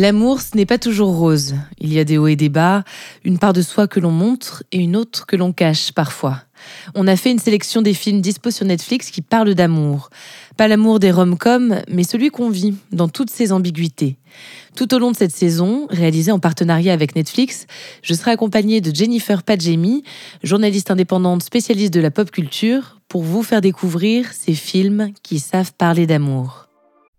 L'amour, ce n'est pas toujours rose. Il y a des hauts et des bas, une part de soi que l'on montre et une autre que l'on cache parfois. On a fait une sélection des films dispo sur Netflix qui parlent d'amour. Pas l'amour des rom-coms, mais celui qu'on vit dans toutes ses ambiguïtés. Tout au long de cette saison, réalisée en partenariat avec Netflix, je serai accompagnée de Jennifer Padjemi, journaliste indépendante spécialiste de la pop culture, pour vous faire découvrir ces films qui savent parler d'amour.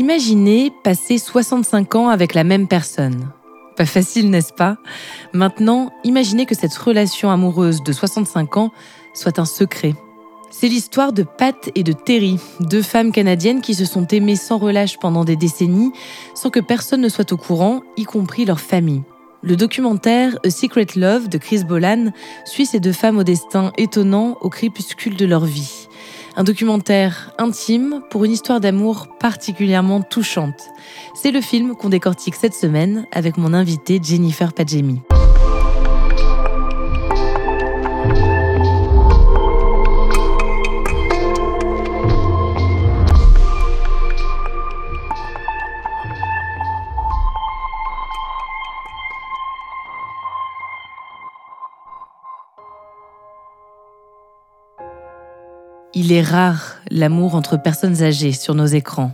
Imaginez passer 65 ans avec la même personne. Pas facile, n'est-ce pas? Maintenant, imaginez que cette relation amoureuse de 65 ans soit un secret. C'est l'histoire de Pat et de Terry, deux femmes canadiennes qui se sont aimées sans relâche pendant des décennies, sans que personne ne soit au courant, y compris leur famille. Le documentaire A Secret Love de Chris Bolan suit ces deux femmes au destin étonnant au crépuscule de leur vie. Un documentaire intime pour une histoire d'amour particulièrement touchante. C'est le film qu'on décortique cette semaine avec mon invité Jennifer Padjemi. Il est rare l'amour entre personnes âgées sur nos écrans.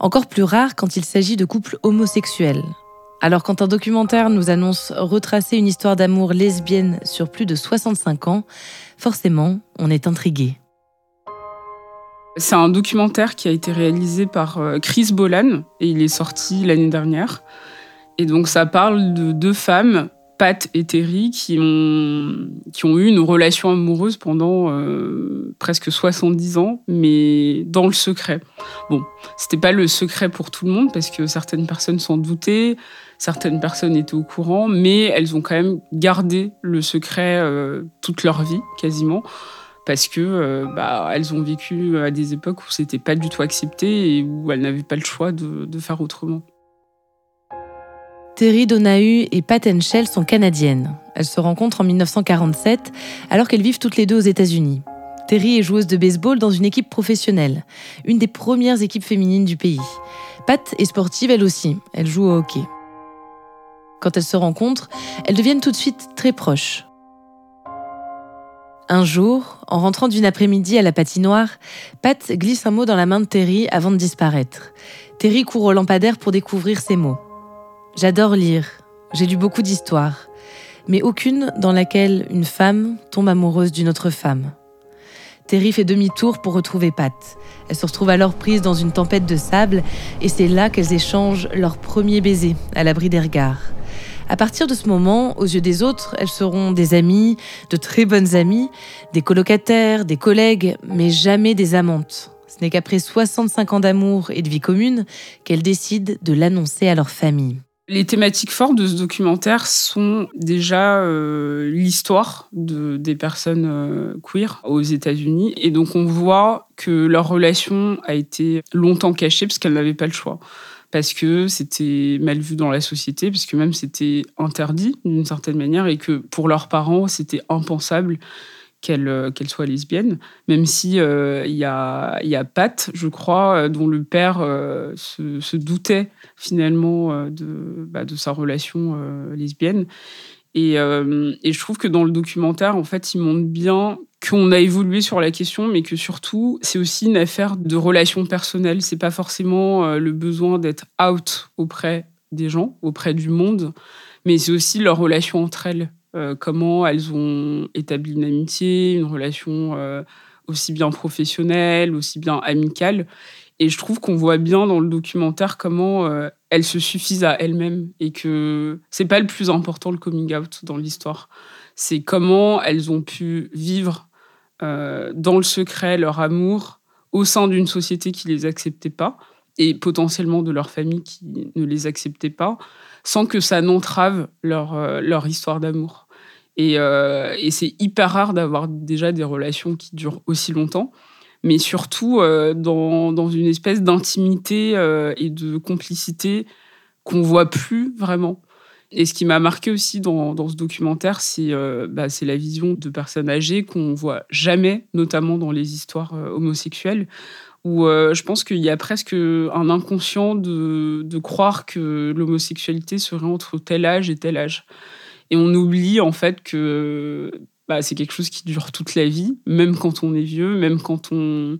Encore plus rare quand il s'agit de couples homosexuels. Alors quand un documentaire nous annonce retracer une histoire d'amour lesbienne sur plus de 65 ans, forcément, on est intrigué. C'est un documentaire qui a été réalisé par euh, Chris Bolan et il est sorti l'année dernière. Et donc ça parle de deux femmes Pat et Terry qui ont, qui ont eu une relation amoureuse pendant euh, presque 70 ans, mais dans le secret. Bon, c'était pas le secret pour tout le monde parce que certaines personnes s'en doutaient, certaines personnes étaient au courant, mais elles ont quand même gardé le secret euh, toute leur vie, quasiment, parce que euh, bah, elles ont vécu à des époques où c'était pas du tout accepté et où elles n'avaient pas le choix de, de faire autrement. Terry Donahue et Pat Henschel sont canadiennes. Elles se rencontrent en 1947 alors qu'elles vivent toutes les deux aux États-Unis. Terry est joueuse de baseball dans une équipe professionnelle, une des premières équipes féminines du pays. Pat est sportive elle aussi, elle joue au hockey. Quand elles se rencontrent, elles deviennent tout de suite très proches. Un jour, en rentrant d'une après-midi à la patinoire, Pat glisse un mot dans la main de Terry avant de disparaître. Terry court au lampadaire pour découvrir ces mots. J'adore lire, j'ai lu beaucoup d'histoires, mais aucune dans laquelle une femme tombe amoureuse d'une autre femme. Terry fait demi-tour pour retrouver Pat. Elle se retrouve alors prise dans une tempête de sable et c'est là qu'elles échangent leur premier baiser à l'abri des regards. À partir de ce moment, aux yeux des autres, elles seront des amies, de très bonnes amies, des colocataires, des collègues, mais jamais des amantes. Ce n'est qu'après 65 ans d'amour et de vie commune qu'elles décident de l'annoncer à leur famille. Les thématiques fortes de ce documentaire sont déjà euh, l'histoire de, des personnes euh, queer aux États-Unis. Et donc on voit que leur relation a été longtemps cachée parce qu'elles n'avaient pas le choix. Parce que c'était mal vu dans la société, parce que même c'était interdit d'une certaine manière et que pour leurs parents, c'était impensable qu'elle qu'elle soit lesbienne, même si euh, il y, a, Pat, je crois, euh, dont le père euh, se, doutait finalement de, bah, de sa relation lesbienne. Et, euh, je trouve que dans le documentaire, en fait, il montre bien qu'on a évolué sur la question, mais que surtout, c'est aussi une affaire de relations personnelles. C'est pas forcément euh, le besoin d'être out auprès des gens, auprès du monde, mais c'est aussi leur relation entre elles. Euh, comment elles ont établi une amitié, une relation aussi bien professionnelle, aussi bien amicale. Et je trouve qu'on voit bien dans le documentaire comment euh, elles se suffisent à elles-mêmes et que c'est pas le plus important le coming out dans l'histoire. C'est comment elles ont pu vivre euh, dans le secret leur amour au sein d'une société qui les acceptait pas et potentiellement de leur famille qui ne les acceptait pas, sans que ça n'entrave leur, euh, leur histoire d'amour. Et, et c'est hyper rare d'avoir déjà des relations qui durent aussi longtemps mais surtout euh, dans, une espèce d'intimité euh, et de complicité qu'on voit plus vraiment. Et ce qui m'a marqué aussi dans, dans ce documentaire, c'est euh, bah, la vision de personnes âgées qu'on voit jamais, notamment dans les histoires homosexuelles, où je pense qu'il y a presque un inconscient de, de croire que l'homosexualité serait entre tel âge et tel âge. Et on oublie en fait que bah, c'est quelque chose qui dure toute la vie, même quand on est vieux, même quand on,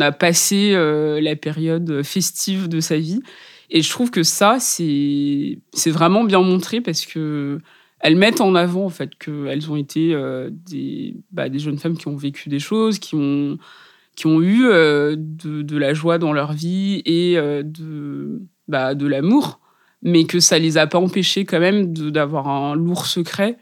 a passé euh, la période festive de sa vie. Et je trouve que ça, c'est vraiment bien montré parce que elles mettent en avant en fait qu'elles ont été euh, des, bah, des jeunes femmes qui ont vécu des choses, qui ont, qui ont eu euh, de, de, la joie dans leur vie et de, bah, de l'amour, mais que ça les a pas empêchées quand même d'avoir un lourd secret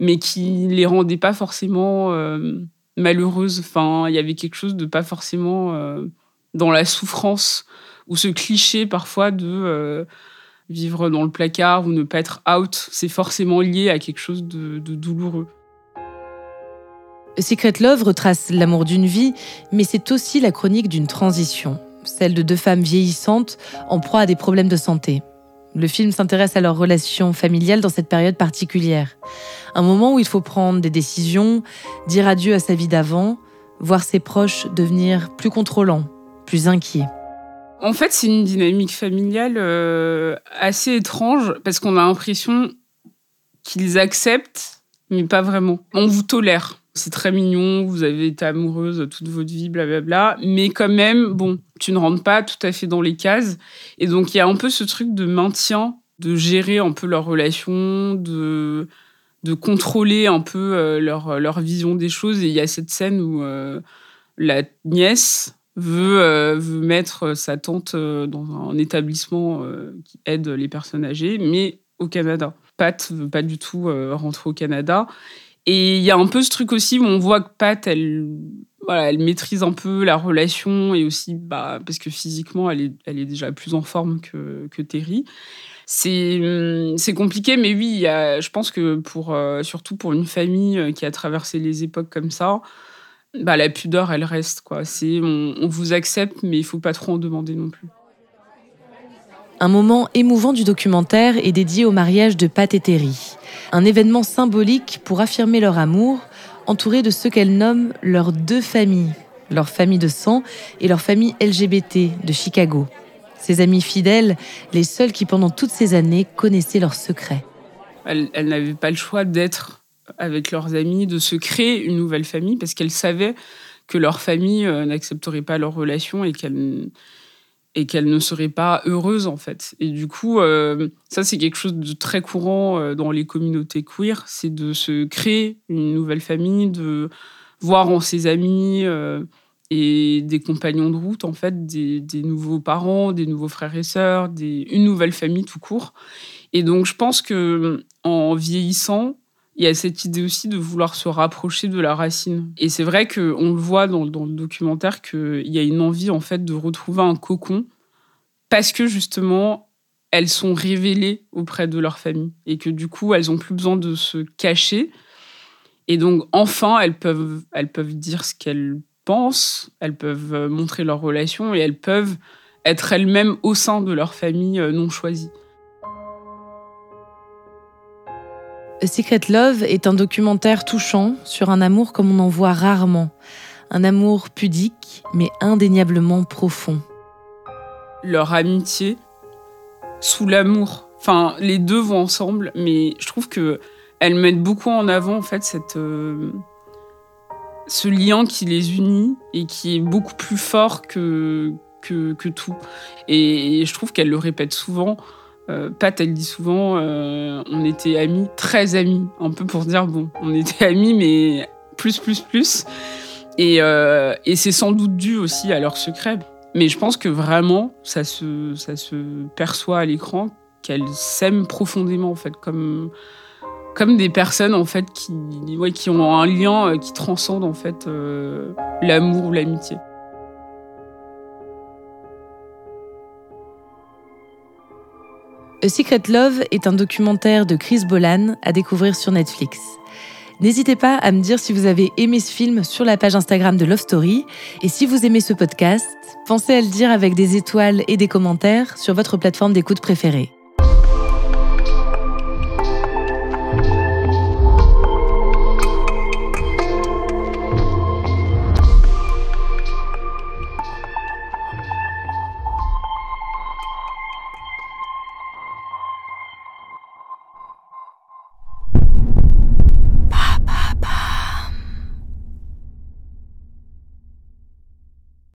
mais qui les rendait pas forcément euh, malheureuses. Enfin, il y avait quelque chose de pas forcément euh, dans la souffrance ou ce cliché parfois de euh, vivre dans le placard ou ne pas être out, c'est forcément lié à quelque chose de, de douloureux. Secret Love retrace l'amour d'une vie, mais c'est aussi la chronique d'une transition, celle de deux femmes vieillissantes en proie à des problèmes de santé. Le film s'intéresse à leur relation familiale dans cette période particulière. Un moment où il faut prendre des décisions, dire adieu à sa vie d'avant, voir ses proches devenir plus contrôlants, plus inquiets. En fait, c'est une dynamique familiale euh, assez étrange parce qu'on a l'impression qu'ils acceptent, mais pas vraiment. On vous tolère c'est très mignon, vous avez été amoureuse toute votre vie, blablabla. Mais quand même, bon, tu ne rentres pas tout à fait dans les cases. Et donc, il y a un peu ce truc de maintien, de gérer un peu leur relation, de, de contrôler un peu euh, leur, leur vision des choses. Et il y a cette scène où euh, la nièce veut, euh, veut mettre sa tante dans un établissement qui aide les personnes âgées, mais au Canada. Pat veut pas du tout rentrer au Canada. Et il y a un peu ce truc aussi où on voit que Pat, elle, voilà, elle maîtrise un peu la relation et aussi bah, parce que physiquement, elle est, déjà plus en forme que, Terry. C'est, c'est compliqué, mais oui, je pense que pour, euh, surtout pour une famille euh, qui a traversé les époques comme ça, bah, la pudeur, elle reste. On, vous accepte, mais il faut pas trop en demander non plus. Un moment émouvant du documentaire est dédié au mariage de Pat et Terry. Un événement symbolique pour affirmer leur amour, entouré de ce qu'elles nomment leurs deux familles, leur famille de sang et leur famille LGBT de Chicago. Ces amis fidèles, les seuls qui pendant toutes ces années connaissaient leurs secrets. Elles, n'avaient pas le choix d'être avec leurs amis, de se créer une nouvelle famille, parce qu'elles savaient que leur famille euh, n'accepterait pas leur relation et qu'elles et qu'elle ne serait pas heureuse en fait. Et du coup, euh, ça c'est quelque chose de très courant euh, dans les communautés queer, c'est de se créer une nouvelle famille, de voir en ses amis euh, et des compagnons de route en fait des, nouveaux parents, des nouveaux frères et sœurs, une nouvelle famille tout court. Et donc je pense que en vieillissant, il y a cette idée aussi de vouloir se rapprocher de la racine. Et c'est vrai qu'on le voit dans, le documentaire qu'il y a une envie en fait de retrouver un cocon parce que justement elles sont révélées auprès de leur famille et que du coup elles ont plus besoin de se cacher et donc enfin elles peuvent elles peuvent dire ce qu'elles pensent, elles peuvent montrer leur relation et elles peuvent être elles-mêmes au sein de leur famille euh, non choisie. A Secret Love est un documentaire touchant sur un amour comme on en voit rarement. Un amour pudique, mais indéniablement profond. Leur amitié sous l'amour. Enfin, les deux vont ensemble, mais je trouve que elles mettent beaucoup en avant en fait cette ce lien qui les unit et qui est beaucoup plus fort que que, tout. Et, je trouve qu'elle le répète souvent. Euh, Pat, elle dit souvent, euh, on était amis, très amis, un peu pour dire, bon, on était amis, mais plus, plus, plus. Et, euh, et c'est sans doute dû aussi à leur secret. Mais je pense que vraiment, ça se, ça se perçoit à l'écran qu'elles s'aiment profondément, en fait, comme, comme des personnes, en fait, qui, ouais, qui ont un lien qui transcende, en fait, l'amour ou l'amitié. A Secret Love est un documentaire de Chris Bolan à découvrir sur Netflix. N'hésitez pas à me dire si vous avez aimé ce film sur la page Instagram de Love Story. Et si vous aimez ce podcast, pensez à le dire avec des étoiles et des commentaires sur votre plateforme d'écoute préférée.